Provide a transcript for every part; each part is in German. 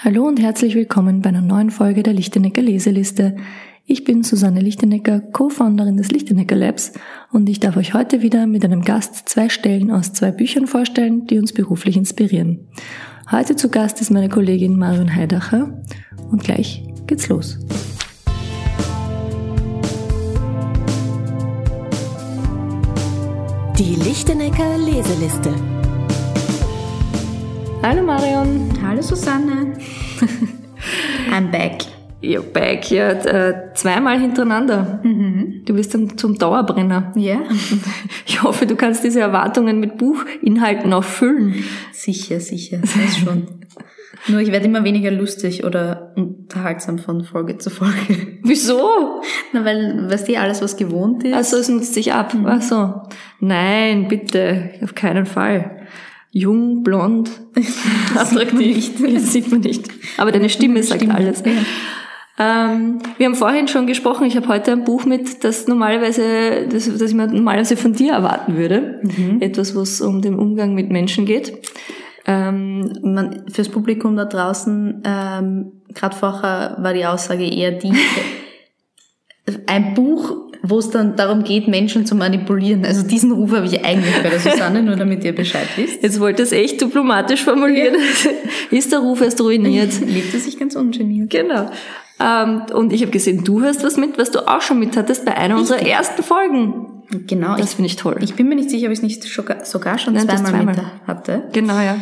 Hallo und herzlich willkommen bei einer neuen Folge der Lichtenecker Leseliste. Ich bin Susanne Lichtenecker, Co-Founderin des Lichtenecker Labs und ich darf euch heute wieder mit einem Gast zwei Stellen aus zwei Büchern vorstellen, die uns beruflich inspirieren. Heute zu Gast ist meine Kollegin Marion Heidacher und gleich geht's los. Die Lichtenecker Leseliste. Hallo Marion. Hallo Susanne. I'm back. You're back, ja, äh, zweimal hintereinander. Mhm. Du bist dann zum Dauerbrenner. Ja. Ich hoffe, du kannst diese Erwartungen mit Buchinhalten auch füllen. Sicher, sicher, das schon. Nur ich werde immer weniger lustig oder unterhaltsam von Folge zu Folge. Wieso? Na, weil, weißt du, alles, was gewohnt ist. Also es nutzt sich ab. Mhm. Ach so. Nein, bitte, auf keinen Fall jung, blond, attraktiv. Das sieht man nicht. Aber deine Stimme sagt Stimme. alles. Ja. Ähm, wir haben vorhin schon gesprochen, ich habe heute ein Buch mit, das normalerweise, das, das ich mir normalerweise von dir erwarten würde. Mhm. Etwas, wo es um den Umgang mit Menschen geht. Ähm, man, fürs Publikum da draußen, ähm, gerade vorher war die Aussage eher die, ein Buch wo es dann darum geht, Menschen zu manipulieren. Also diesen Ruf habe ich eigentlich bei der Susanne, nur damit ihr Bescheid wisst. Jetzt wollte es echt diplomatisch formulieren. Ja. Ist der Ruf erst ruiniert? Lebt er sich ganz ungeniert. Genau. Ähm, und ich habe gesehen, du hast was mit, was du auch schon mit hattest bei einer Richtig. unserer ersten Folgen. Genau. Das finde ich toll. Ich bin mir nicht sicher, ob ich es nicht sogar schon Nein, zweimal, zweimal mit hatte. Genau, ja.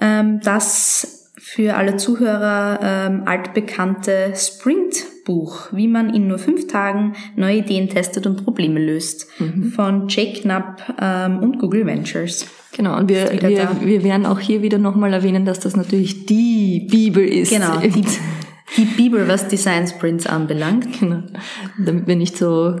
Ähm, das für alle Zuhörer ähm, altbekannte Sprint-Buch, wie man in nur fünf Tagen neue Ideen testet und Probleme löst, mhm. von Jake Knapp ähm, und Google Ventures. Genau, und wir, wir, wir werden auch hier wieder nochmal erwähnen, dass das natürlich die Bibel ist. Genau, die, die Bibel, was Design Sprints anbelangt. Genau, damit wir nicht so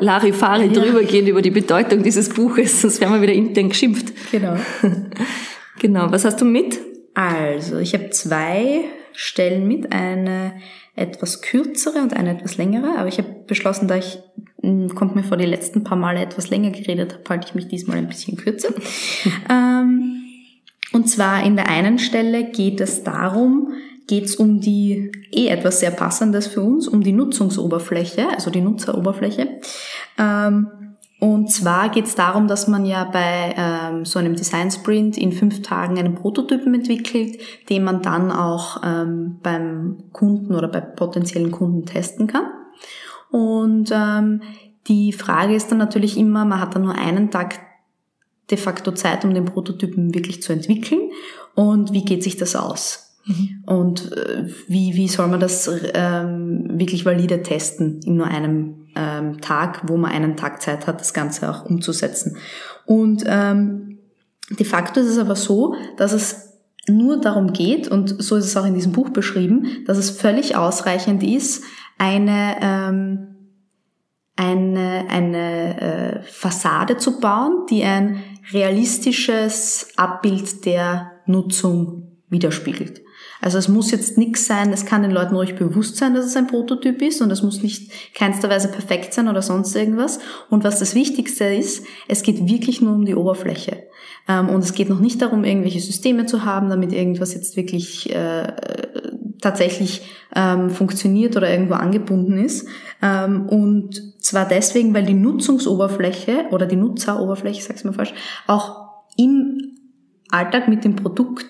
Larifari ja. drüber gehen über die Bedeutung dieses Buches, sonst werden wir wieder intern geschimpft. Genau. genau, was hast du mit? Also, ich habe zwei Stellen mit, eine etwas kürzere und eine etwas längere, aber ich habe beschlossen, da ich, hm, kommt mir vor, die letzten paar Male etwas länger geredet habe, halte ich mich diesmal ein bisschen kürzer. ähm, und zwar in der einen Stelle geht es darum, geht es um die, eh etwas sehr Passendes für uns, um die Nutzungsoberfläche, also die Nutzeroberfläche. Ähm, und zwar geht es darum, dass man ja bei ähm, so einem Design Sprint in fünf Tagen einen Prototypen entwickelt, den man dann auch ähm, beim Kunden oder bei potenziellen Kunden testen kann. Und ähm, die Frage ist dann natürlich immer, man hat dann nur einen Tag de facto Zeit, um den Prototypen wirklich zu entwickeln. Und wie geht sich das aus? Mhm. Und äh, wie, wie soll man das ähm, wirklich valide testen in nur einem ähm, Tag, wo man einen Tag Zeit hat, das Ganze auch umzusetzen. Und ähm, de facto ist es aber so, dass es nur darum geht, und so ist es auch in diesem Buch beschrieben, dass es völlig ausreichend ist, eine, ähm, eine, eine äh, Fassade zu bauen, die ein realistisches Abbild der Nutzung widerspiegelt. Also es muss jetzt nichts sein, es kann den Leuten ruhig bewusst sein, dass es ein Prototyp ist und es muss nicht keinster Weise perfekt sein oder sonst irgendwas. Und was das Wichtigste ist, es geht wirklich nur um die Oberfläche. Ähm, und es geht noch nicht darum, irgendwelche Systeme zu haben, damit irgendwas jetzt wirklich äh, tatsächlich ähm, funktioniert oder irgendwo angebunden ist. Ähm, und zwar deswegen, weil die Nutzungsoberfläche oder die Nutzeroberfläche, sag's mal falsch, auch im Alltag mit dem Produkt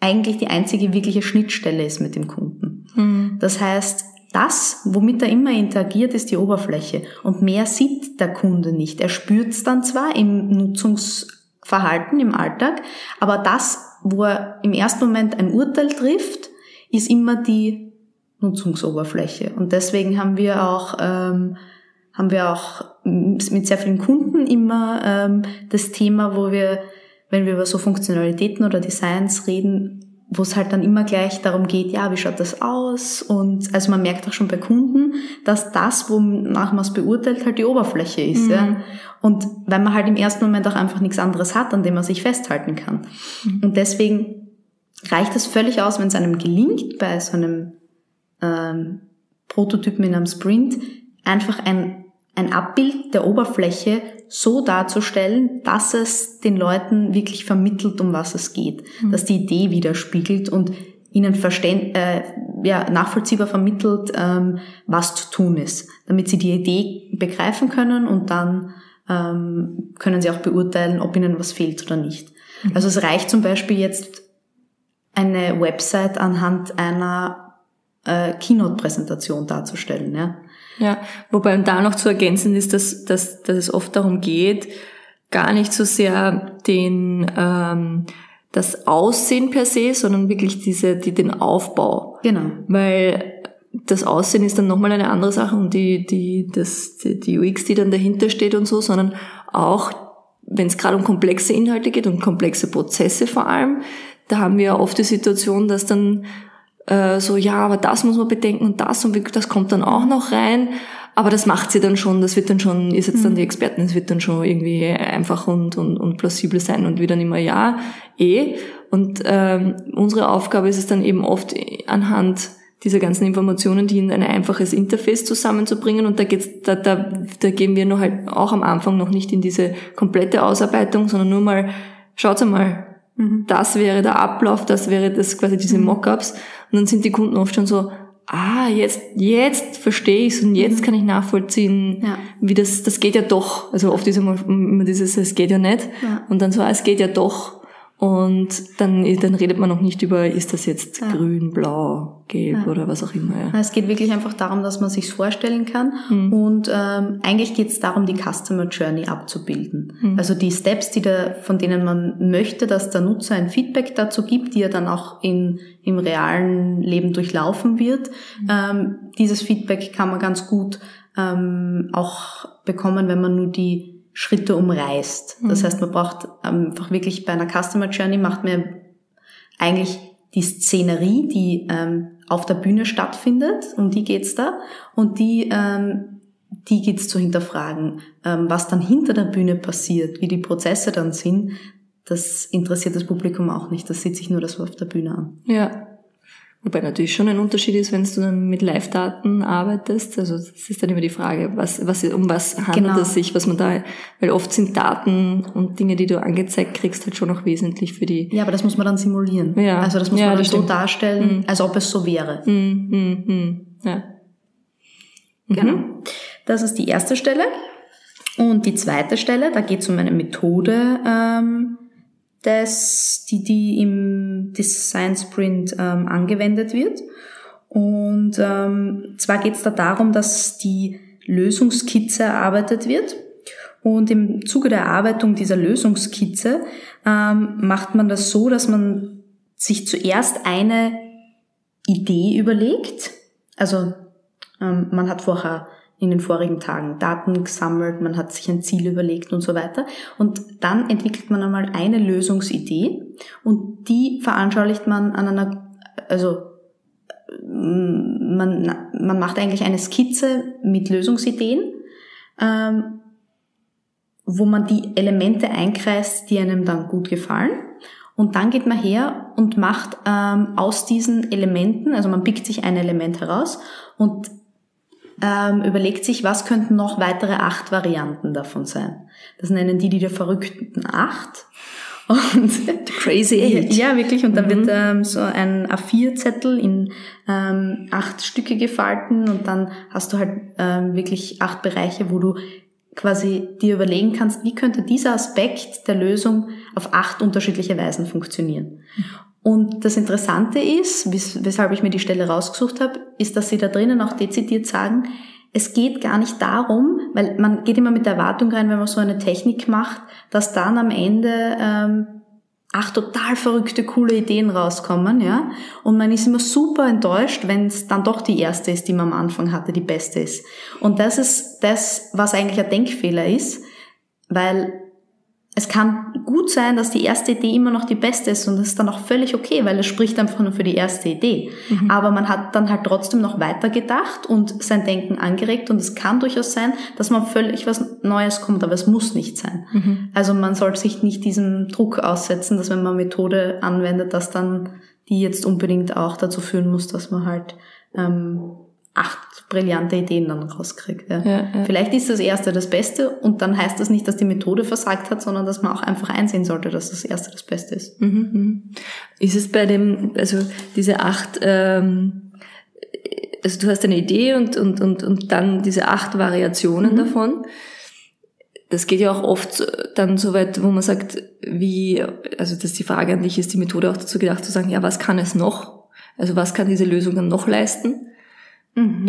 eigentlich die einzige wirkliche Schnittstelle ist mit dem Kunden. Mhm. Das heißt, das, womit er immer interagiert, ist die Oberfläche. Und mehr sieht der Kunde nicht. Er spürt es dann zwar im Nutzungsverhalten, im Alltag, aber das, wo er im ersten Moment ein Urteil trifft, ist immer die Nutzungsoberfläche. Und deswegen haben wir auch, ähm, haben wir auch mit sehr vielen Kunden immer ähm, das Thema, wo wir wenn wir über so Funktionalitäten oder Designs reden, wo es halt dann immer gleich darum geht, ja, wie schaut das aus? Und also man merkt auch schon bei Kunden, dass das, wonach man es beurteilt, halt die Oberfläche ist. Mhm. Ja? Und weil man halt im ersten Moment auch einfach nichts anderes hat, an dem man sich festhalten kann. Mhm. Und deswegen reicht es völlig aus, wenn es einem gelingt, bei so einem ähm, Prototypen in einem Sprint einfach ein ein Abbild der Oberfläche so darzustellen, dass es den Leuten wirklich vermittelt, um was es geht, mhm. dass die Idee widerspiegelt und ihnen verständ, äh, ja, nachvollziehbar vermittelt, ähm, was zu tun ist, damit sie die Idee begreifen können und dann ähm, können sie auch beurteilen, ob ihnen was fehlt oder nicht. Mhm. Also es reicht zum Beispiel jetzt eine Website anhand einer äh, Keynote-Präsentation darzustellen. Ja? Ja, wobei da noch zu ergänzen ist, dass, dass, dass es oft darum geht, gar nicht so sehr den ähm, das Aussehen per se, sondern wirklich diese, die, den Aufbau. Genau. Weil das Aussehen ist dann nochmal eine andere Sache und die, die, das, die, die UX, die dann dahinter steht und so, sondern auch, wenn es gerade um komplexe Inhalte geht und komplexe Prozesse vor allem, da haben wir oft die Situation, dass dann äh, so, ja, aber das muss man bedenken und das und das kommt dann auch noch rein. Aber das macht sie dann schon, das wird dann schon, ist jetzt dann die mhm. Experten, es wird dann schon irgendwie einfach und, und, und plausibel sein und wieder immer ja, eh. Und ähm, unsere Aufgabe ist es dann eben oft anhand diese ganzen Informationen, die in ein einfaches Interface zusammenzubringen. Und da geht's, da, da, da gehen wir noch halt auch am Anfang noch nicht in diese komplette Ausarbeitung, sondern nur mal, schaut mal, mhm. das wäre der Ablauf, das wäre das quasi diese mhm. Mockups. Und dann sind die Kunden oft schon so, ah, jetzt, jetzt verstehe ich's und jetzt mhm. kann ich nachvollziehen, ja. wie das, das geht ja doch. Also oft ist immer, immer dieses, es geht ja nicht. Ja. Und dann so, ah, es geht ja doch. Und dann, dann redet man noch nicht über, ist das jetzt ja. grün, blau, gelb ja. oder was auch immer. Ja. Es geht wirklich einfach darum, dass man sich vorstellen kann. Mhm. Und ähm, eigentlich geht es darum, die Customer Journey abzubilden. Mhm. Also die Steps, die da, von denen man möchte, dass der Nutzer ein Feedback dazu gibt, die er dann auch in, im realen Leben durchlaufen wird. Mhm. Ähm, dieses Feedback kann man ganz gut ähm, auch bekommen, wenn man nur die Schritte umreißt. Das mhm. heißt, man braucht einfach wirklich bei einer Customer Journey macht man eigentlich die Szenerie, die ähm, auf der Bühne stattfindet, um die geht's da, und die, ähm, die geht's zu hinterfragen. Ähm, was dann hinter der Bühne passiert, wie die Prozesse dann sind, das interessiert das Publikum auch nicht. Das sieht sich nur das auf der Bühne an. Ja, Wobei natürlich schon ein Unterschied ist, wenn du dann mit Live-Daten arbeitest. Also das ist dann immer die Frage, was, was, um was handelt genau. es sich, was man da, weil oft sind Daten und Dinge, die du angezeigt kriegst, halt schon noch wesentlich für die. Ja, aber das muss man dann simulieren. Ja. Also das muss ja, man dann so darstellen, mhm. als ob es so wäre. Mhm. Mhm. mhm. Ja. Genau. Mhm. Das ist die erste Stelle. Und die zweite Stelle, da geht es um eine Methode, ähm, das, die, die im Design Sprint ähm, angewendet wird. Und ähm, zwar geht es da darum, dass die Lösungskizze erarbeitet wird. Und im Zuge der Erarbeitung dieser Lösungskizze ähm, macht man das so, dass man sich zuerst eine Idee überlegt. Also ähm, man hat vorher in den vorigen Tagen Daten gesammelt, man hat sich ein Ziel überlegt und so weiter. Und dann entwickelt man einmal eine Lösungsidee und die veranschaulicht man an einer, also man, man macht eigentlich eine Skizze mit Lösungsideen, ähm, wo man die Elemente einkreist, die einem dann gut gefallen. Und dann geht man her und macht ähm, aus diesen Elementen, also man pickt sich ein Element heraus und ähm, überlegt sich, was könnten noch weitere acht Varianten davon sein. Das nennen die die der verrückten acht. Und Crazy Eight. Ja, wirklich. Und dann mhm. wird ähm, so ein A4-Zettel in ähm, acht Stücke gefalten und dann hast du halt ähm, wirklich acht Bereiche, wo du quasi dir überlegen kannst, wie könnte dieser Aspekt der Lösung auf acht unterschiedliche Weisen funktionieren. Und das Interessante ist, weshalb ich mir die Stelle rausgesucht habe, ist, dass sie da drinnen auch dezidiert sagen, es geht gar nicht darum, weil man geht immer mit der Erwartung rein, wenn man so eine Technik macht, dass dann am Ende ähm, ach total verrückte, coole Ideen rauskommen, ja. Und man ist immer super enttäuscht, wenn es dann doch die erste ist, die man am Anfang hatte, die beste ist. Und das ist das, was eigentlich ein Denkfehler ist, weil es kann gut sein, dass die erste Idee immer noch die beste ist und das ist dann auch völlig okay, weil es spricht einfach nur für die erste Idee. Mhm. Aber man hat dann halt trotzdem noch weiter gedacht und sein Denken angeregt und es kann durchaus sein, dass man völlig was Neues kommt, aber es muss nicht sein. Mhm. Also man soll sich nicht diesem Druck aussetzen, dass wenn man Methode anwendet, dass dann die jetzt unbedingt auch dazu führen muss, dass man halt ähm, acht brillante Ideen dann rauskriegt. Ja. Ja, ja. Vielleicht ist das erste das Beste und dann heißt das nicht, dass die Methode versagt hat, sondern dass man auch einfach einsehen sollte, dass das erste das Beste ist. Mhm, mhm. Ist es bei dem, also diese acht, ähm, also du hast eine Idee und, und, und, und dann diese acht Variationen davon. Das geht ja auch oft dann so weit, wo man sagt, wie, also dass die Frage an dich ist, die Methode auch dazu gedacht zu sagen, ja, was kann es noch? Also was kann diese Lösung dann noch leisten?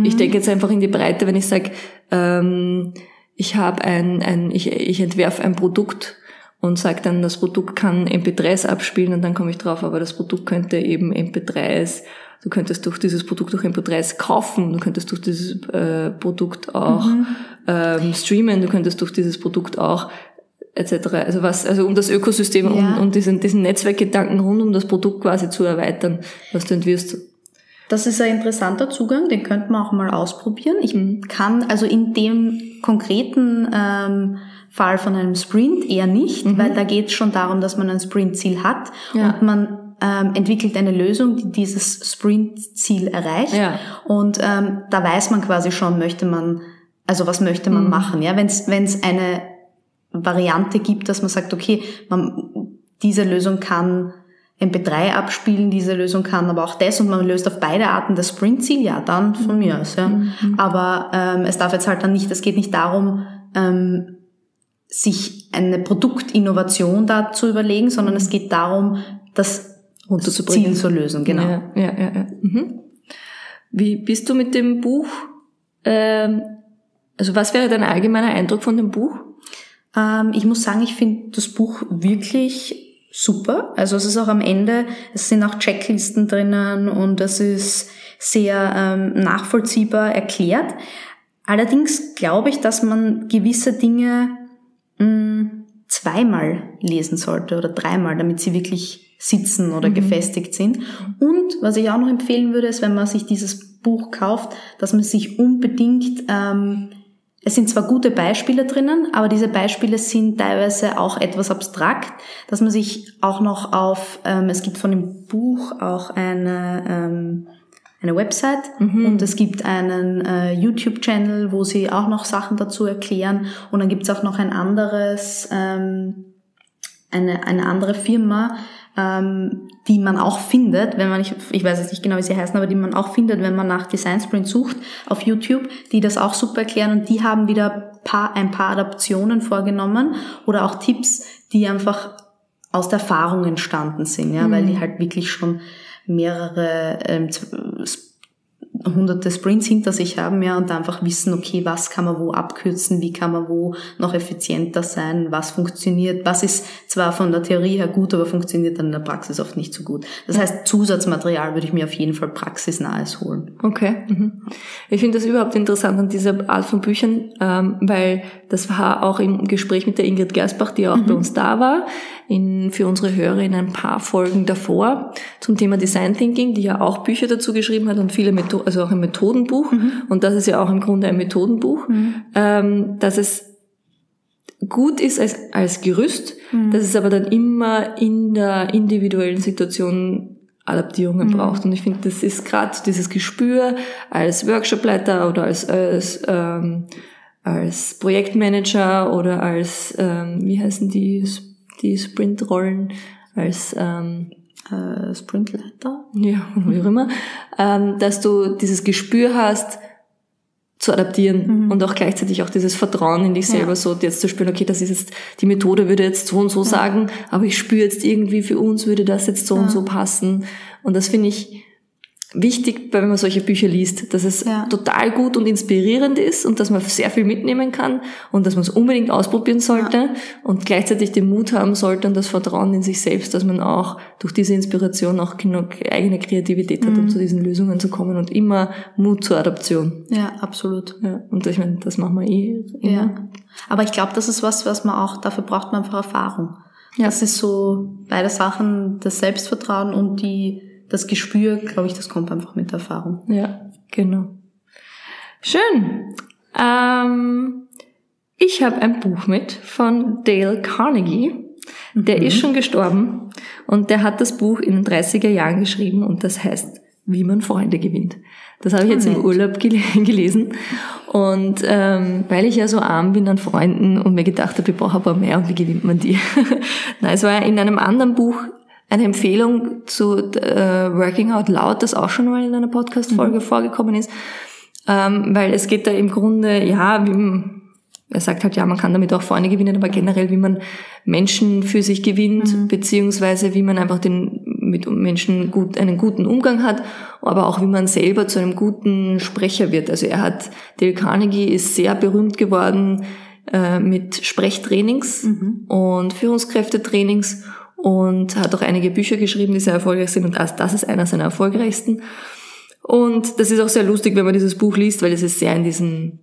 Ich denke jetzt einfach in die Breite, wenn ich sage, ähm, ich habe ein, ein ich, ich entwerfe ein Produkt und sage dann, das Produkt kann MP3s abspielen und dann komme ich drauf, aber das Produkt könnte eben MP3s, du könntest durch dieses Produkt auch MP3s kaufen, du könntest durch dieses äh, Produkt auch ähm, streamen, du könntest durch dieses Produkt auch etc. Also was, also um das Ökosystem Ja. und, und diesen, diesen Netzwerkgedanken rund um das Produkt quasi zu erweitern, was du entwirfst. Das ist ein interessanter Zugang, den könnte man auch mal ausprobieren. Ich kann also in dem konkreten ähm, Fall von einem Sprint eher nicht, weil da geht es schon darum, dass man ein Sprintziel hat Ja. und man ähm, entwickelt eine Lösung, die dieses Sprintziel erreicht. Ja. Und ähm, da weiß man quasi schon, möchte man, also was möchte man machen. Ja, wenn es eine Variante gibt, dass man sagt, okay, man, diese Lösung kann MP3 abspielen, diese Lösung kann aber auch das und man löst auf beide Arten das Sprintziel, ja, dann von mir aus. Ja. Aber ähm, es darf jetzt halt dann nicht, es geht nicht darum, ähm, sich eine Produktinnovation da zu überlegen, sondern es geht darum, das. Ziel zu lösen, genau. Ja, ja, ja. ja. Mhm. Wie bist du mit dem Buch? Ähm, also was wäre dein allgemeiner Eindruck von dem Buch? Ähm, ich muss sagen, ich finde das Buch wirklich super. Also es ist auch am Ende, es sind auch Checklisten drinnen und es ist sehr ähm, nachvollziehbar erklärt. Allerdings glaube ich, dass man gewisse Dinge mh, zweimal lesen sollte oder dreimal, damit sie wirklich sitzen oder gefestigt sind. Und was ich auch noch empfehlen würde, ist, wenn man sich dieses Buch kauft, dass man sich unbedingt ähm, es sind zwar gute Beispiele drinnen, aber diese Beispiele sind teilweise auch etwas abstrakt, dass man sich auch noch auf, ähm, es gibt von dem Buch auch eine, ähm, eine Website und es gibt einen äh, YouTube-Channel, wo sie auch noch Sachen dazu erklären und dann gibt es auch noch ein anderes, ähm, eine, eine andere Firma, ähm, die man auch findet, wenn man, ich, ich weiß jetzt nicht genau, wie sie heißen, aber die man auch findet, wenn man nach Design Sprint sucht auf YouTube, die das auch super erklären und die haben wieder paar, ein paar Adaptionen vorgenommen oder auch Tipps, die einfach aus der Erfahrung entstanden sind, ja, weil die halt wirklich schon mehrere ähm, z- hunderte Sprints hinter sich haben, ja, und einfach wissen, okay, was kann man wo abkürzen, wie kann man wo noch effizienter sein, was funktioniert, was ist zwar von der Theorie her gut, aber funktioniert dann in der Praxis oft nicht so gut. Das heißt, Zusatzmaterial würde ich mir auf jeden Fall praxisnahes holen. Okay. Mhm. Ich finde das überhaupt interessant an dieser Art von Büchern, ähm, weil das war auch im Gespräch mit der Ingrid Gersbach, die auch bei uns da war, in, für unsere Hörer in ein paar Folgen davor zum Thema Design Thinking, die ja auch Bücher dazu geschrieben hat und viele Methoden, also auch ein Methodenbuch. Und das ist ja auch im Grunde ein Methodenbuch, ähm, dass es gut ist als, als Gerüst, dass es aber dann immer in der individuellen Situation Adaptierungen braucht. Und ich finde, das ist gerade dieses Gespür als Workshopleiter oder als, als, ähm, als Projektmanager oder als, ähm, wie heißen die, die Sprintrollen, als ähm, Äh, Sprintleiter? ja, wie auch immer, ähm, dass du dieses Gespür hast, zu adaptieren und auch gleichzeitig auch dieses Vertrauen in dich selber, Ja. so jetzt zu spüren, okay, das ist jetzt, die Methode würde jetzt so und so sagen, aber ich spüre jetzt irgendwie, für uns würde das jetzt so und so passen. Und das finde ich wichtig, wenn man solche Bücher liest, dass es Ja. total gut und inspirierend ist und dass man sehr viel mitnehmen kann und dass man es unbedingt ausprobieren sollte und gleichzeitig den Mut haben sollte und das Vertrauen in sich selbst, dass man auch durch diese Inspiration auch genug eigene Kreativität hat, um zu diesen Lösungen zu kommen und immer Mut zur Adaption. Ja, absolut. Ja, und ich meine, das machen wir eh. immer. Ja. Aber ich glaube, das ist was, was man auch, dafür braucht man einfach Erfahrung. Ja. Das ist so beide Sachen, das Selbstvertrauen und die, das Gespür, glaube ich, das kommt einfach mit Erfahrung. Ja, genau. Schön. Ähm, ich habe ein Buch mit von Dale Carnegie. Der ist schon gestorben und der hat das Buch in den 30er Jahren geschrieben und das heißt wie man Freunde gewinnt. Das habe ich jetzt im Urlaub gel gelesen. Und ähm, weil ich ja so arm bin an Freunden und mir gedacht habe, ich brauche aber mehr und wie gewinnt man die? Nein, es war in einem anderen Buch eine Empfehlung zu äh, Working Out Loud, das auch schon mal in einer Podcast-Folge mhm. vorgekommen ist. Ähm, weil es geht da im Grunde, ja, wie, er sagt halt, ja, man kann damit auch Freunde gewinnen, aber generell, wie man Menschen für sich gewinnt, mhm. beziehungsweise wie man einfach den, mit Menschen gut, einen guten Umgang hat, aber auch wie man selber zu einem guten Sprecher wird. Also er hat, Dale Carnegie ist sehr berühmt geworden äh, mit Sprechtrainings mhm. und Führungskräftetrainings und hat auch einige Bücher geschrieben, die sehr erfolgreich sind und das ist einer seiner erfolgreichsten. Und das ist auch sehr lustig, wenn man dieses Buch liest, weil es ist sehr in diesem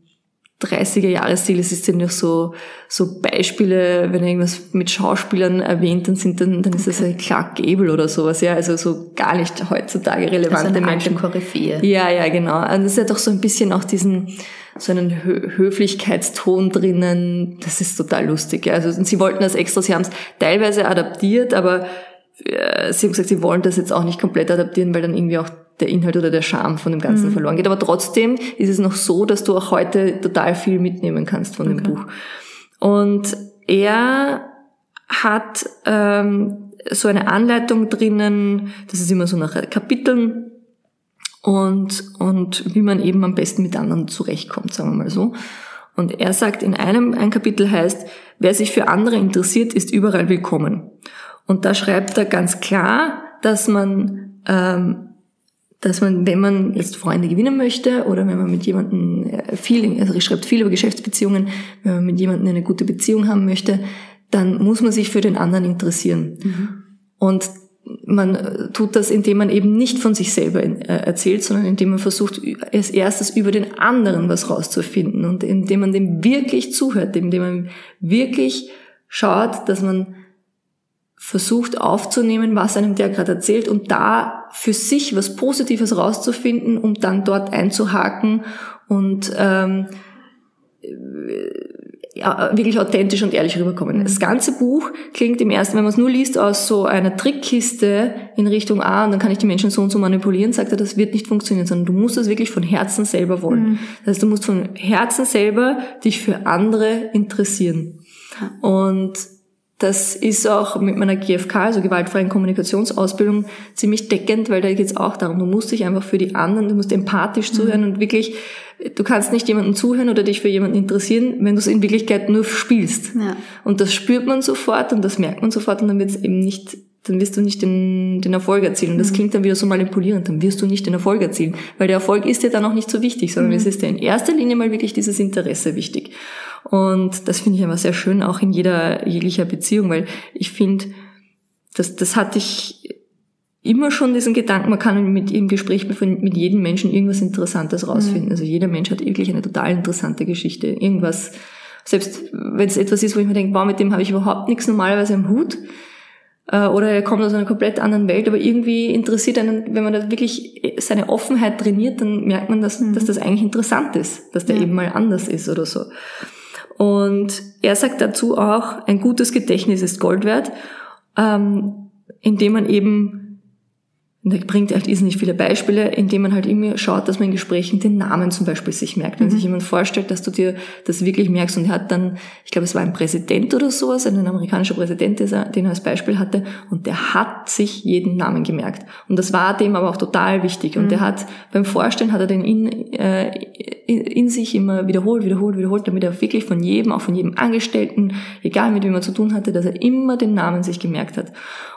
30er Jahresstil, es ist ja so, so Beispiele, wenn er irgendwas mit Schauspielern erwähnt, dann sind dann, dann ist das ein Clark Gable oder sowas, ja, also so gar nicht heutzutage relevante also Menschen. Koryphäe. Ja, ja, genau. Und es hat doch so ein bisschen auch diesen, so einen Hö Höflichkeitston drinnen. Das ist total lustig. Ja. Also sie wollten das extra, sie haben es teilweise adaptiert, aber äh, sie haben gesagt, sie wollen das jetzt auch nicht komplett adaptieren, weil dann irgendwie auch der Inhalt oder der Charme von dem Ganzen mhm. verloren geht. Aber trotzdem ist es noch so, dass du auch heute total viel mitnehmen kannst von okay. dem Buch. Und er hat ähm, so eine Anleitung drinnen, das ist immer so nach Kapiteln und, und wie man eben am besten mit anderen zurechtkommt, sagen wir mal so. Und er sagt in einem, ein Kapitel heißt, wer sich für andere interessiert, ist überall willkommen. Und da schreibt er ganz klar, dass man ähm, dass man, wenn man jetzt Freunde gewinnen möchte oder wenn man mit jemandem äh, viel, also ich schreibe viel über Geschäftsbeziehungen, wenn man mit jemandem eine gute Beziehung haben möchte, dann muss man sich für den anderen interessieren. Mhm. Und man äh, tut das, indem man eben nicht von sich selber äh, erzählt, sondern indem man versucht, als erstes über den anderen was rauszufinden und indem man dem wirklich zuhört, indem man wirklich schaut, dass man versucht aufzunehmen, was einem der gerade erzählt und da für sich was Positives rauszufinden, um dann dort einzuhaken und ähm, ja, wirklich authentisch und ehrlich rüberkommen. Das ganze Buch klingt im ersten, wenn man es nur liest, aus so einer Trickkiste in Richtung A und dann kann ich die Menschen so und so manipulieren, sagt er, das wird nicht funktionieren, sondern du musst das wirklich von Herzen selber wollen. Mhm. Das heißt, du musst von Herzen selber dich für andere interessieren. Und das ist auch mit meiner GFK, also gewaltfreien Kommunikationsausbildung, ziemlich deckend, weil da geht es auch darum, du musst dich einfach für die anderen, du musst empathisch zuhören mhm. und wirklich, du kannst nicht jemandem zuhören oder dich für jemanden interessieren, wenn du es in Wirklichkeit nur spielst. Ja. Und das spürt man sofort und das merkt man sofort und dann wird es eben nicht, dann wirst du nicht den, den Erfolg erzielen. Und das mhm. klingt dann wieder so manipulierend, dann wirst du nicht den Erfolg erzielen, weil der Erfolg ist dir dann auch nicht so wichtig, sondern mhm. es ist dir in erster Linie mal wirklich dieses Interesse wichtig. Und das finde ich immer sehr schön, auch in jeder jeglicher Beziehung, weil ich finde, das, das hatte ich immer schon diesen Gedanken, man kann mit im Gespräch mit jedem Menschen irgendwas Interessantes rausfinden. Mhm. Also jeder Mensch hat wirklich eine total interessante Geschichte. Irgendwas, selbst wenn es etwas ist, wo ich mir denke, wow, mit dem habe ich überhaupt nichts normalerweise im Hut. Äh, oder er kommt aus einer komplett anderen Welt, aber irgendwie interessiert einen, wenn man da wirklich seine Offenheit trainiert, dann merkt man, dass, mhm. dass das eigentlich interessant ist, dass der ja. eben mal anders ist oder so. Und er sagt dazu auch, ein gutes Gedächtnis ist Gold wert, ähm, indem man eben und er bringt halt nicht viele Beispiele, indem man halt immer schaut, dass man in Gesprächen den Namen zum Beispiel sich merkt. Wenn mhm. sich jemand vorstellt, dass du dir das wirklich merkst und er hat dann, ich glaube, es war ein Präsident oder sowas, ein amerikanischer Präsident, den er als Beispiel hatte und der hat sich jeden Namen gemerkt. Und das war dem aber auch total wichtig. Und mhm. der hat, beim Vorstellen hat er den in, äh, in sich immer wiederholt, wiederholt, wiederholt, damit er wirklich von jedem, auch von jedem Angestellten, egal mit wem er zu tun hatte, dass er immer den Namen sich gemerkt hat.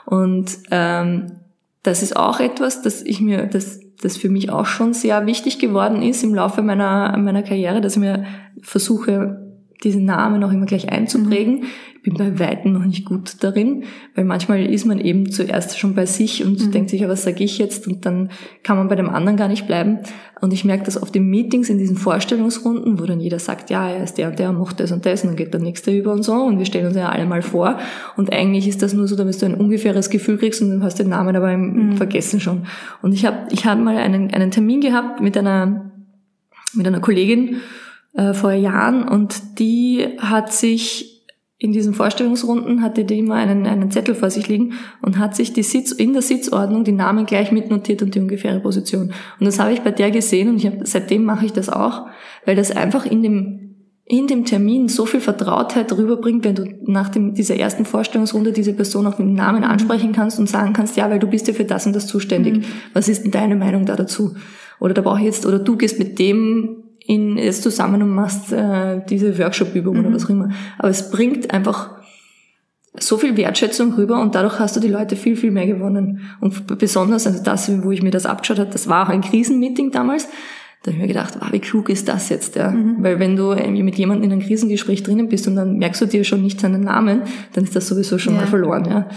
Und ähm, das ist auch etwas, das ich mir, das, das für mich auch schon sehr wichtig geworden ist im Laufe meiner, meiner Karriere, dass ich mir versuche, diesen Namen auch immer gleich einzuprägen. Mhm. Ich bin bei Weitem noch nicht gut darin, weil manchmal ist man eben zuerst schon bei sich und mhm. denkt sich, ja, was sage ich jetzt? Und dann kann man bei dem anderen gar nicht bleiben. Und ich merke das auf den Meetings, in diesen Vorstellungsrunden, wo dann jeder sagt, ja, er ist der und der, macht das und das, und dann geht der Nächste über und so, und wir stellen uns ja alle mal vor. Und eigentlich ist das nur so, damit du ein ungefähres Gefühl kriegst und dann hast den Namen aber im mhm. Vergessen schon. Und ich habe ich hab mal einen, einen Termin gehabt mit einer, mit einer Kollegin, äh, vor Jahren und die hat sich in diesen Vorstellungsrunden hatte die immer einen, einen Zettel vor sich liegen und hat sich die Sitz, in der Sitzordnung die Namen gleich mitnotiert und die ungefähre Position. Und das habe ich bei der gesehen und ich hab, seitdem mache ich das auch, weil das einfach in dem in dem Termin so viel Vertrautheit rüberbringt, wenn du nach dem, dieser ersten Vorstellungsrunde diese Person auch mit dem Namen ansprechen kannst und sagen kannst, ja, weil du bist ja für das und das zuständig. Mhm. Was ist denn deine Meinung da dazu? Oder da brauche ich jetzt, oder du gehst mit dem in, jetzt zusammen und machst äh, diese Workshop-Übung mhm. oder was auch immer. Aber es bringt einfach so viel Wertschätzung rüber und dadurch hast du die Leute viel, viel mehr gewonnen. Und besonders, also das, wo ich mir das abgeschaut habe, das war auch ein Krisenmeeting damals, da habe ich mir gedacht, wow, wie klug ist das jetzt, ja? Mhm. Weil wenn du mit jemandem in einem Krisengespräch drinnen bist und dann merkst du dir schon nicht seinen Namen, dann ist das sowieso schon ja. mal verloren, ja.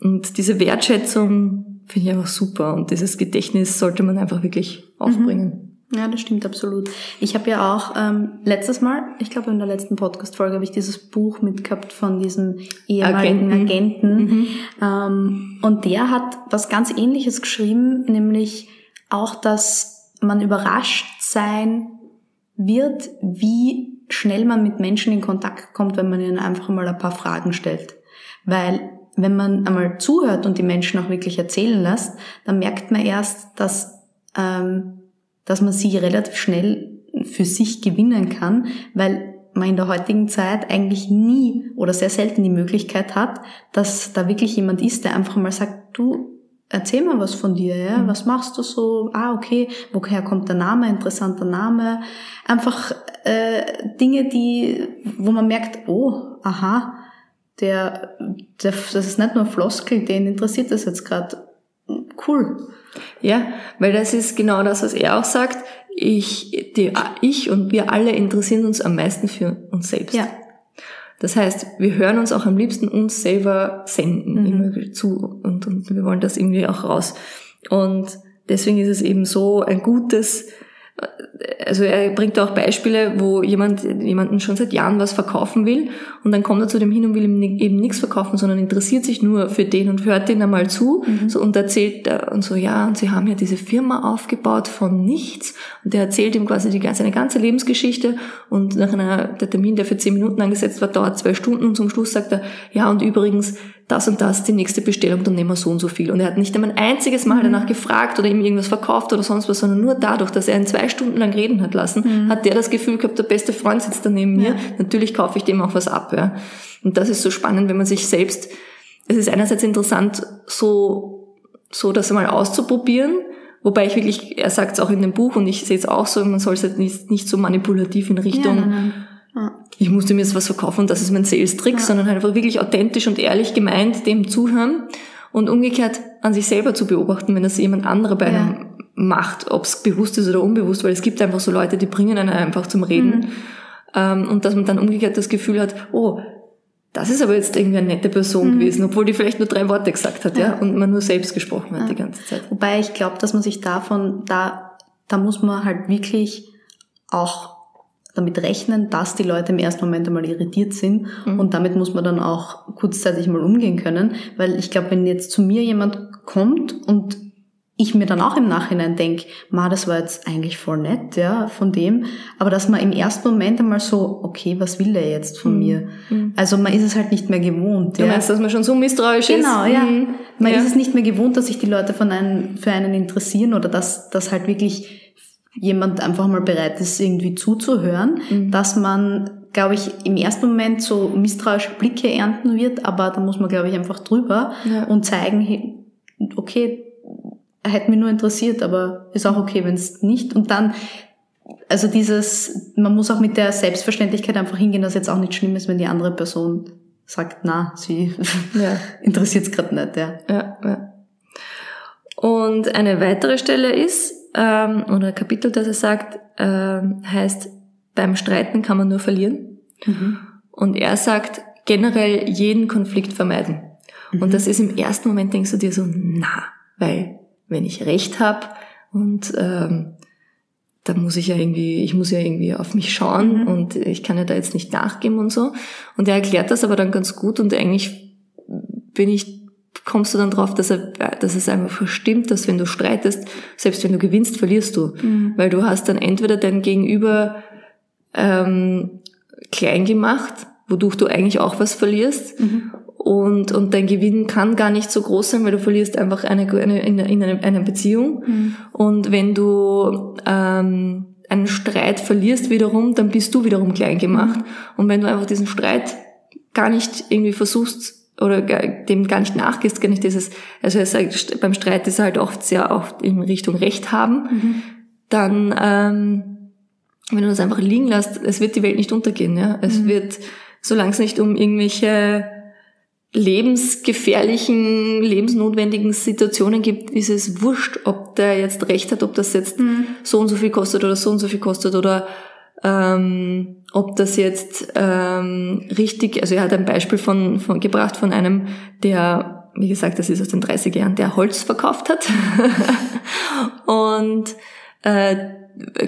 Und diese Wertschätzung finde ich einfach super und dieses Gedächtnis sollte man einfach wirklich aufbringen. Mhm. Ja, das stimmt absolut. Ich habe ja auch ähm, letztes Mal, ich glaube in der letzten Podcast-Folge, habe ich dieses Buch mitgehabt von diesem ehemaligen Agenten. Agenten. Mhm. Ähm, und der hat was ganz Ähnliches geschrieben, nämlich auch, dass man überrascht sein wird, wie schnell man mit Menschen in Kontakt kommt, wenn man ihnen einfach mal ein paar Fragen stellt. Weil wenn man einmal zuhört und die Menschen auch wirklich erzählen lässt, dann merkt man erst, dass, ähm, dass man sie relativ schnell für sich gewinnen kann, weil man in der heutigen Zeit eigentlich nie oder sehr selten die Möglichkeit hat, dass da wirklich jemand ist, der einfach mal sagt, du, erzähl mal was von dir, ja? Mhm. Was machst du so? Ah, okay, woher kommt der Name? Interessanter Name. Einfach äh, Dinge, die, wo man merkt, oh, aha, der, der, das ist nicht nur Floskel, den interessiert das jetzt gerade. Cool. Ja, weil das ist genau das, was er auch sagt. Ich, die, ich und wir alle interessieren uns am meisten für uns selbst. Ja. Das heißt, wir hören uns auch am liebsten uns selber senden mhm. zu und, und wir wollen das irgendwie auch raus. Und deswegen ist es eben so ein gutes also er bringt auch Beispiele, wo jemand jemanden schon seit Jahren was verkaufen will und dann kommt er zu dem hin und will ihm eben nichts verkaufen, sondern interessiert sich nur für den und hört den einmal zu. Mhm. so, und erzählt und so, ja, und sie haben ja diese Firma aufgebaut von nichts. Und der erzählt ihm quasi die, seine ganze Lebensgeschichte. Und nach einer, der Termin, der für zehn Minuten angesetzt war, dauert zwei Stunden. Und zum Schluss sagt er, ja, und übrigens, das und das, die nächste Bestellung, dann nehmen wir so und so viel. Und er hat nicht einmal ein einziges Mal mhm. danach gefragt oder ihm irgendwas verkauft oder sonst was, sondern nur dadurch, dass er ihn zwei Stunden lang reden hat lassen, mhm. hat der das Gefühl gehabt, der beste Freund sitzt da neben mir. Ja. Natürlich kaufe ich dem auch was ab. Ja. Und das ist so spannend, wenn man sich selbst, es ist einerseits interessant, so, so das einmal auszuprobieren, Wobei ich wirklich, er sagt es auch in dem Buch und ich sehe es auch so, man soll es halt nicht, nicht so manipulativ in Richtung, ja, nein, nein ich musste mir jetzt was verkaufen das ist mein Sales-Trick, ja. sondern halt einfach wirklich authentisch und ehrlich gemeint dem zuhören und umgekehrt an sich selber zu beobachten, wenn das jemand anderer bei einem ja. macht, ob es bewusst ist oder unbewusst, weil es gibt einfach so Leute, die bringen einen einfach zum Reden mhm. ähm, und dass man dann umgekehrt das Gefühl hat, oh, das ist aber jetzt irgendwie eine nette Person mhm. gewesen, obwohl die vielleicht nur drei Worte gesagt hat, ja, ja und man nur selbst gesprochen hat die ganze Zeit. Wobei ich glaube, dass man sich davon, da, da muss man halt wirklich auch damit rechnen, dass die Leute im ersten Moment einmal irritiert sind mhm. und damit muss man dann auch kurzzeitig mal umgehen können, weil ich glaube, wenn jetzt zu mir jemand kommt und ich mir dann auch im Nachhinein denke, ma, das war jetzt eigentlich voll nett, ja, von dem, aber dass man im ersten Moment einmal so, okay, was will der jetzt von mhm. mir? Mhm. Also man ist es halt nicht mehr gewohnt. Du ja. meinst, dass man schon so misstrauisch genau, ist? Genau, ja. Mhm. Man ja. ist es nicht mehr gewohnt, dass sich die Leute von einem, für einen interessieren oder dass, dass halt wirklich jemand einfach mal bereit ist, irgendwie zuzuhören, mhm. dass man, glaube ich, im ersten Moment so misstrauische Blicke ernten wird, aber da muss man, glaube ich, einfach drüber ja. und zeigen, okay, hätte mich nur interessiert, aber ist auch okay, wenn es nicht. Und dann, also dieses, man muss auch mit der Selbstverständlichkeit einfach hingehen, dass jetzt auch nicht schlimm ist, wenn die andere Person sagt, na, sie ja. interessiert es gerade nicht, ja. ja. Ja, Und eine weitere Stelle ist, ähm, oder Kapitel, das er sagt, ähm, heißt, beim Streiten kann man nur verlieren. Mhm. Und er sagt, generell jeden Konflikt vermeiden. Mhm. Und das ist im ersten Moment, denkst du dir so, na, weil wenn ich Recht habe und ähm, da muss ich ja irgendwie, ich muss ja irgendwie auf mich schauen mhm. und ich kann ja da jetzt nicht nachgeben und so. Und er erklärt das aber dann ganz gut und eigentlich bin ich kommst du dann drauf, dass, er, dass es einfach verstimmt, dass wenn du streitest, selbst wenn du gewinnst, verlierst du. Mhm. Weil du hast dann entweder dein Gegenüber ähm, klein gemacht wodurch du eigentlich auch was verlierst. Und, und dein Gewinn kann gar nicht so groß sein, weil du verlierst einfach eine, eine, in, in eine, eine Beziehung. Und wenn du ähm, einen Streit verlierst wiederum, dann bist du wiederum klein gemacht. Und wenn du einfach diesen Streit gar nicht irgendwie versuchst oder dem gar nicht nachgehst, gar nicht dieses, also sagt, beim Streit ist er halt oft sehr oft in Richtung Recht haben, dann ähm, wenn du das einfach liegen lässt, es wird die Welt nicht untergehen. Ja? Es wird, solange es nicht um irgendwelche lebensgefährlichen, lebensnotwendigen Situationen gibt, ist es wurscht, ob der jetzt recht hat, ob das jetzt so und so viel kostet oder so und so viel kostet oder ähm, ob das jetzt ähm, richtig, also er hat ein Beispiel von, von gebracht von einem, der, wie gesagt, das ist aus den 30er Jahren, der Holz verkauft hat. und äh,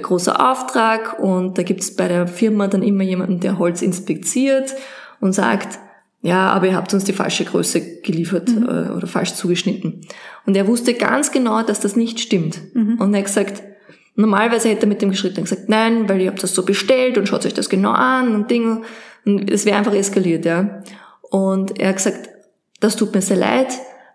großer Auftrag und da gibt's bei der Firma dann immer jemanden, der Holz inspiziert und sagt, ja, aber ihr habt uns die falsche Größe geliefert äh, oder falsch zugeschnitten. Und er wusste ganz genau, dass das nicht stimmt. Und er hat gesagt, normalerweise hätte er mit dem geschritten gesagt, nein, weil ihr habt das so bestellt und schaut euch das genau an und Dinge. Und es wäre einfach eskaliert, ja. Und er hat gesagt, das tut mir sehr leid,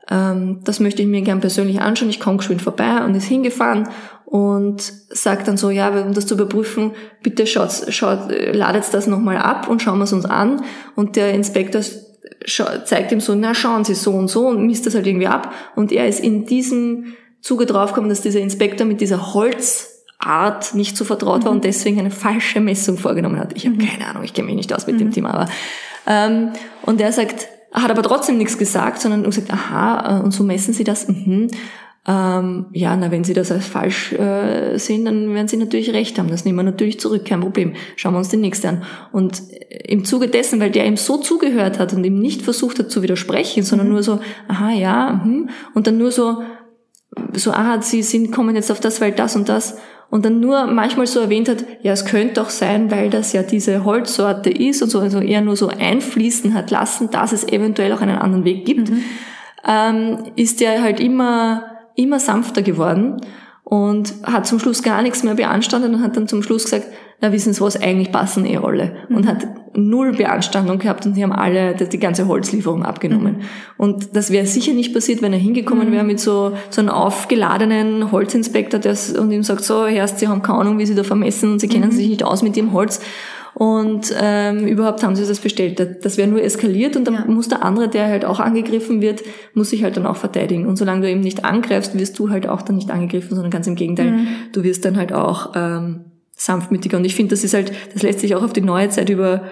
ähm, das möchte ich mir gern persönlich anschauen, ich komme geschwind vorbei und ist hingefahren und sagt dann so, ja, um das zu überprüfen, bitte schaut, schaut ladet das nochmal ab und schauen wir es uns an. Und der Inspektor zeigt ihm so, na schauen Sie so und so und misst das halt irgendwie ab. Und er ist in diesem Zuge draufgekommen, dass dieser Inspektor mit dieser Holzart nicht so vertraut war und deswegen eine falsche Messung vorgenommen hat. Ich habe keine Ahnung, ich kenne mich nicht aus mit dem Thema, aber ähm, und er sagt, hat aber trotzdem nichts gesagt, sondern gesagt, aha, äh, und so messen Sie das? Mhm. Ähm, ja, na, wenn Sie das als falsch äh, sehen, dann werden Sie natürlich recht haben. Das nehmen wir natürlich zurück, kein Problem. Schauen wir uns den nächsten an. Und äh, im Zuge dessen, weil der ihm so zugehört hat und ihm nicht versucht hat zu widersprechen, sondern nur so, aha, ja, mhm, und dann nur so, so, aha, Sie sind, kommen jetzt auf das, weil das und das. Und dann nur manchmal so erwähnt hat, ja, es könnte auch sein, weil das ja diese Holzsorte ist und so, also eher nur so einfließen hat lassen, dass es eventuell auch einen anderen Weg gibt, ähm, ist der halt immer, immer sanfter geworden und hat zum Schluss gar nichts mehr beanstandet und hat dann zum Schluss gesagt, na wissen Sie was, eigentlich passen eh alle. Und hat null Beanstandung gehabt und die haben alle die, ganze Holzlieferung abgenommen. Und das wäre sicher nicht passiert, wenn er hingekommen wäre mit so, so einem aufgeladenen Holzinspektor der, und ihm sagt, so, Herrst, Sie haben keine Ahnung, wie Sie da vermessen und Sie kennen sich nicht aus mit dem Holz. Und ähm, überhaupt haben sie das bestellt. Das- Das wäre nur eskaliert und dann Ja. muss der andere, der halt auch angegriffen wird, muss sich halt dann auch verteidigen. Und solange du eben nicht angreifst, wirst du halt auch dann nicht angegriffen, sondern ganz im Gegenteil. Du wirst dann halt auch ähm, sanftmütiger. Und ich finde, das ist halt, das lässt sich auch auf die neue Zeit über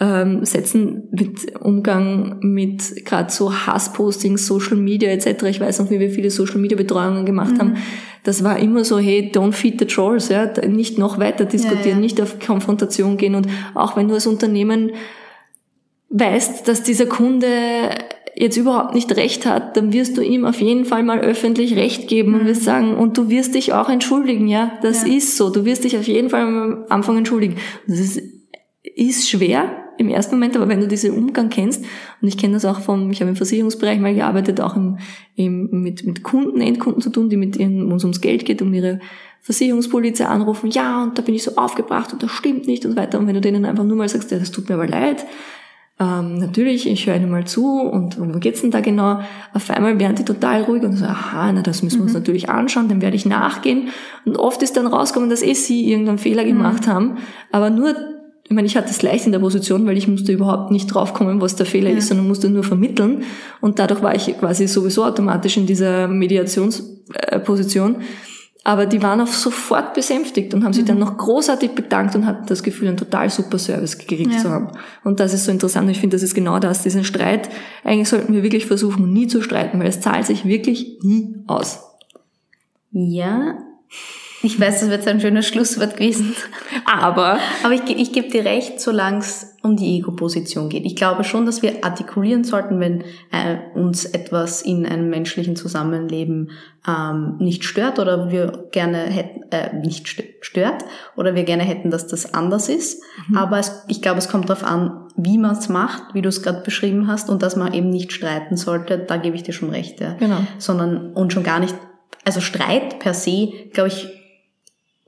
ähm, setzen mit Umgang mit gerade so Hasspostings, Social Media etc. Ich weiß noch, wie wir viele Social Media Betreuungen gemacht haben. Das war immer so, hey, don't feed the trolls, ja, nicht noch weiter diskutieren, ja. nicht auf Konfrontation gehen und auch wenn du als Unternehmen weißt, dass dieser Kunde jetzt überhaupt nicht recht hat, dann wirst du ihm auf jeden Fall mal öffentlich recht geben und wirst sagen, und du wirst dich auch entschuldigen, ja, das Ja. ist so, du wirst dich auf jeden Fall am Anfang entschuldigen. Das ist, ist schwer im ersten Moment, aber wenn du diesen Umgang kennst, und ich kenne das auch vom, ich habe im Versicherungsbereich mal gearbeitet, auch im, im, mit, mit Kunden, Endkunden zu tun, die mit ihren, wo es ums Geld geht, um ihre Versicherungspolizei anrufen, ja, und da bin ich so aufgebracht und das stimmt nicht und weiter. Und wenn du denen einfach nur mal sagst, ja, das tut mir aber leid, ähm, natürlich, ich höre ihnen mal zu und um wo geht's denn da genau? Auf einmal werden die total ruhig und so, aha, na, das müssen wir uns natürlich anschauen, dem werde ich nachgehen. Und oft ist dann rausgekommen, dass eh sie irgendeinen Fehler gemacht haben, aber nur, ich meine, ich hatte es leicht in der Position, weil ich musste überhaupt nicht draufkommen, was der Fehler ist, sondern musste nur vermitteln. Und dadurch war ich quasi sowieso automatisch in dieser Mediationsposition. Aber die waren auch sofort besänftigt und haben sich dann noch großartig bedankt und hatten das Gefühl, einen total super Service gekriegt Ja. zu haben. Und das ist so interessant. Und ich finde, das ist genau das, diesen Streit. Eigentlich sollten wir wirklich versuchen, nie zu streiten, weil es zahlt sich wirklich nie aus. Ja, ich weiß, das wird so ein schönes Schlusswort gewesen. Aber Aber ich, ich gebe dir recht, solange es um die Ego-Position geht. Ich glaube schon, dass wir artikulieren sollten, wenn äh, uns etwas in einem menschlichen Zusammenleben ähm, nicht stört oder wir gerne hätten, äh, nicht st- stört oder wir gerne hätten, dass das anders ist. Aber es, ich glaube, es kommt darauf an, wie man es macht, wie du es gerade beschrieben hast und dass man eben nicht streiten sollte. Da gebe ich dir schon recht, ja. Genau. Sondern und schon gar nicht, also Streit per se, glaube ich,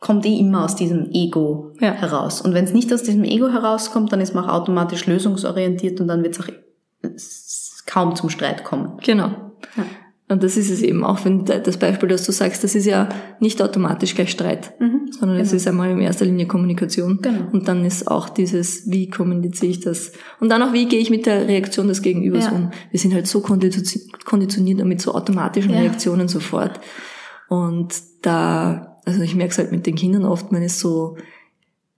kommt eh immer aus diesem Ego Ja. heraus. Und wenn es nicht aus diesem Ego herauskommt, dann ist man auch automatisch lösungsorientiert und dann wird es auch kaum zum Streit kommen. Genau. Ja. Und das ist es eben auch, wenn das Beispiel, das du sagst, das ist ja nicht automatisch gleich Streit, sondern es ist einmal in erster Linie Kommunikation. Genau. Und dann ist auch dieses, wie kommuniziere ich das? Und dann auch, wie gehe ich mit der Reaktion des Gegenübers Ja. um? Wir sind halt so konditioniert mit so automatischen Ja. Reaktionen sofort. Und da, also ich merke es halt mit den Kindern oft, man ist so,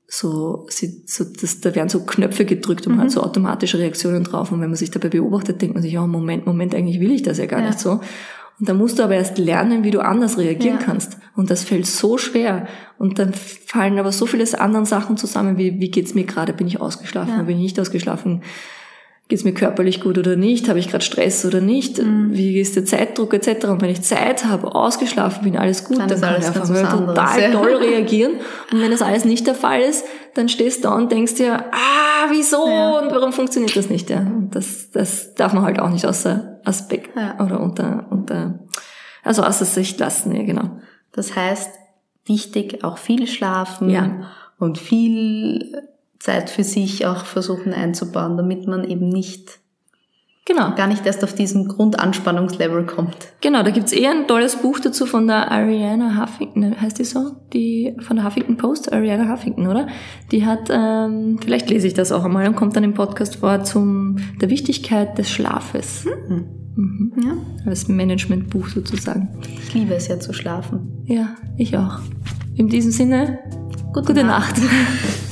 so, sie, so das, da werden so Knöpfe gedrückt und man hat Mhm. so automatische Reaktionen drauf. Und wenn man sich dabei beobachtet, denkt man sich, ja, Moment, Moment, eigentlich will ich das ja gar Ja. nicht so. Und da musst du aber erst lernen, wie du anders reagieren Ja. kannst. Und das fällt so schwer. Und dann fallen aber so viele andere Sachen zusammen, wie, wie geht's mir gerade? Bin ich ausgeschlafen? Ja. Bin ich nicht ausgeschlafen? Geht's mir körperlich gut oder nicht? Habe ich gerade Stress oder nicht? Mhm. Wie ist der Zeitdruck etc.? Und wenn ich Zeit habe, ausgeschlafen bin, alles gut, Dann dann, kann ich einfach mal total ja. doll reagieren. Und wenn das alles nicht der Fall ist, dann stehst du da und denkst dir, ah, wieso Ja. und warum funktioniert das nicht? Ja, und das, das darf man halt auch nicht außer Aspekt Ja. oder unter, unter, also außer Sicht lassen, ja, genau. Das heißt, wichtig auch viel schlafen Ja. und viel Zeit für sich auch versuchen einzubauen, damit man eben nicht, Genau. gar nicht erst auf diesen Grundanspannungslevel kommt. Genau, da gibt's eh ein tolles Buch dazu von der Ariana Huffington, heißt die so? Die von der Huffington Post, Ariana Huffington, oder? Die hat, ähm, vielleicht lese ich das auch einmal und kommt dann im Podcast vor zum der Wichtigkeit des Schlafes. Mhm. Ja. Als Managementbuch sozusagen. Ich liebe es ja zu schlafen. Ja, ich auch. In diesem Sinne, gute, Nacht.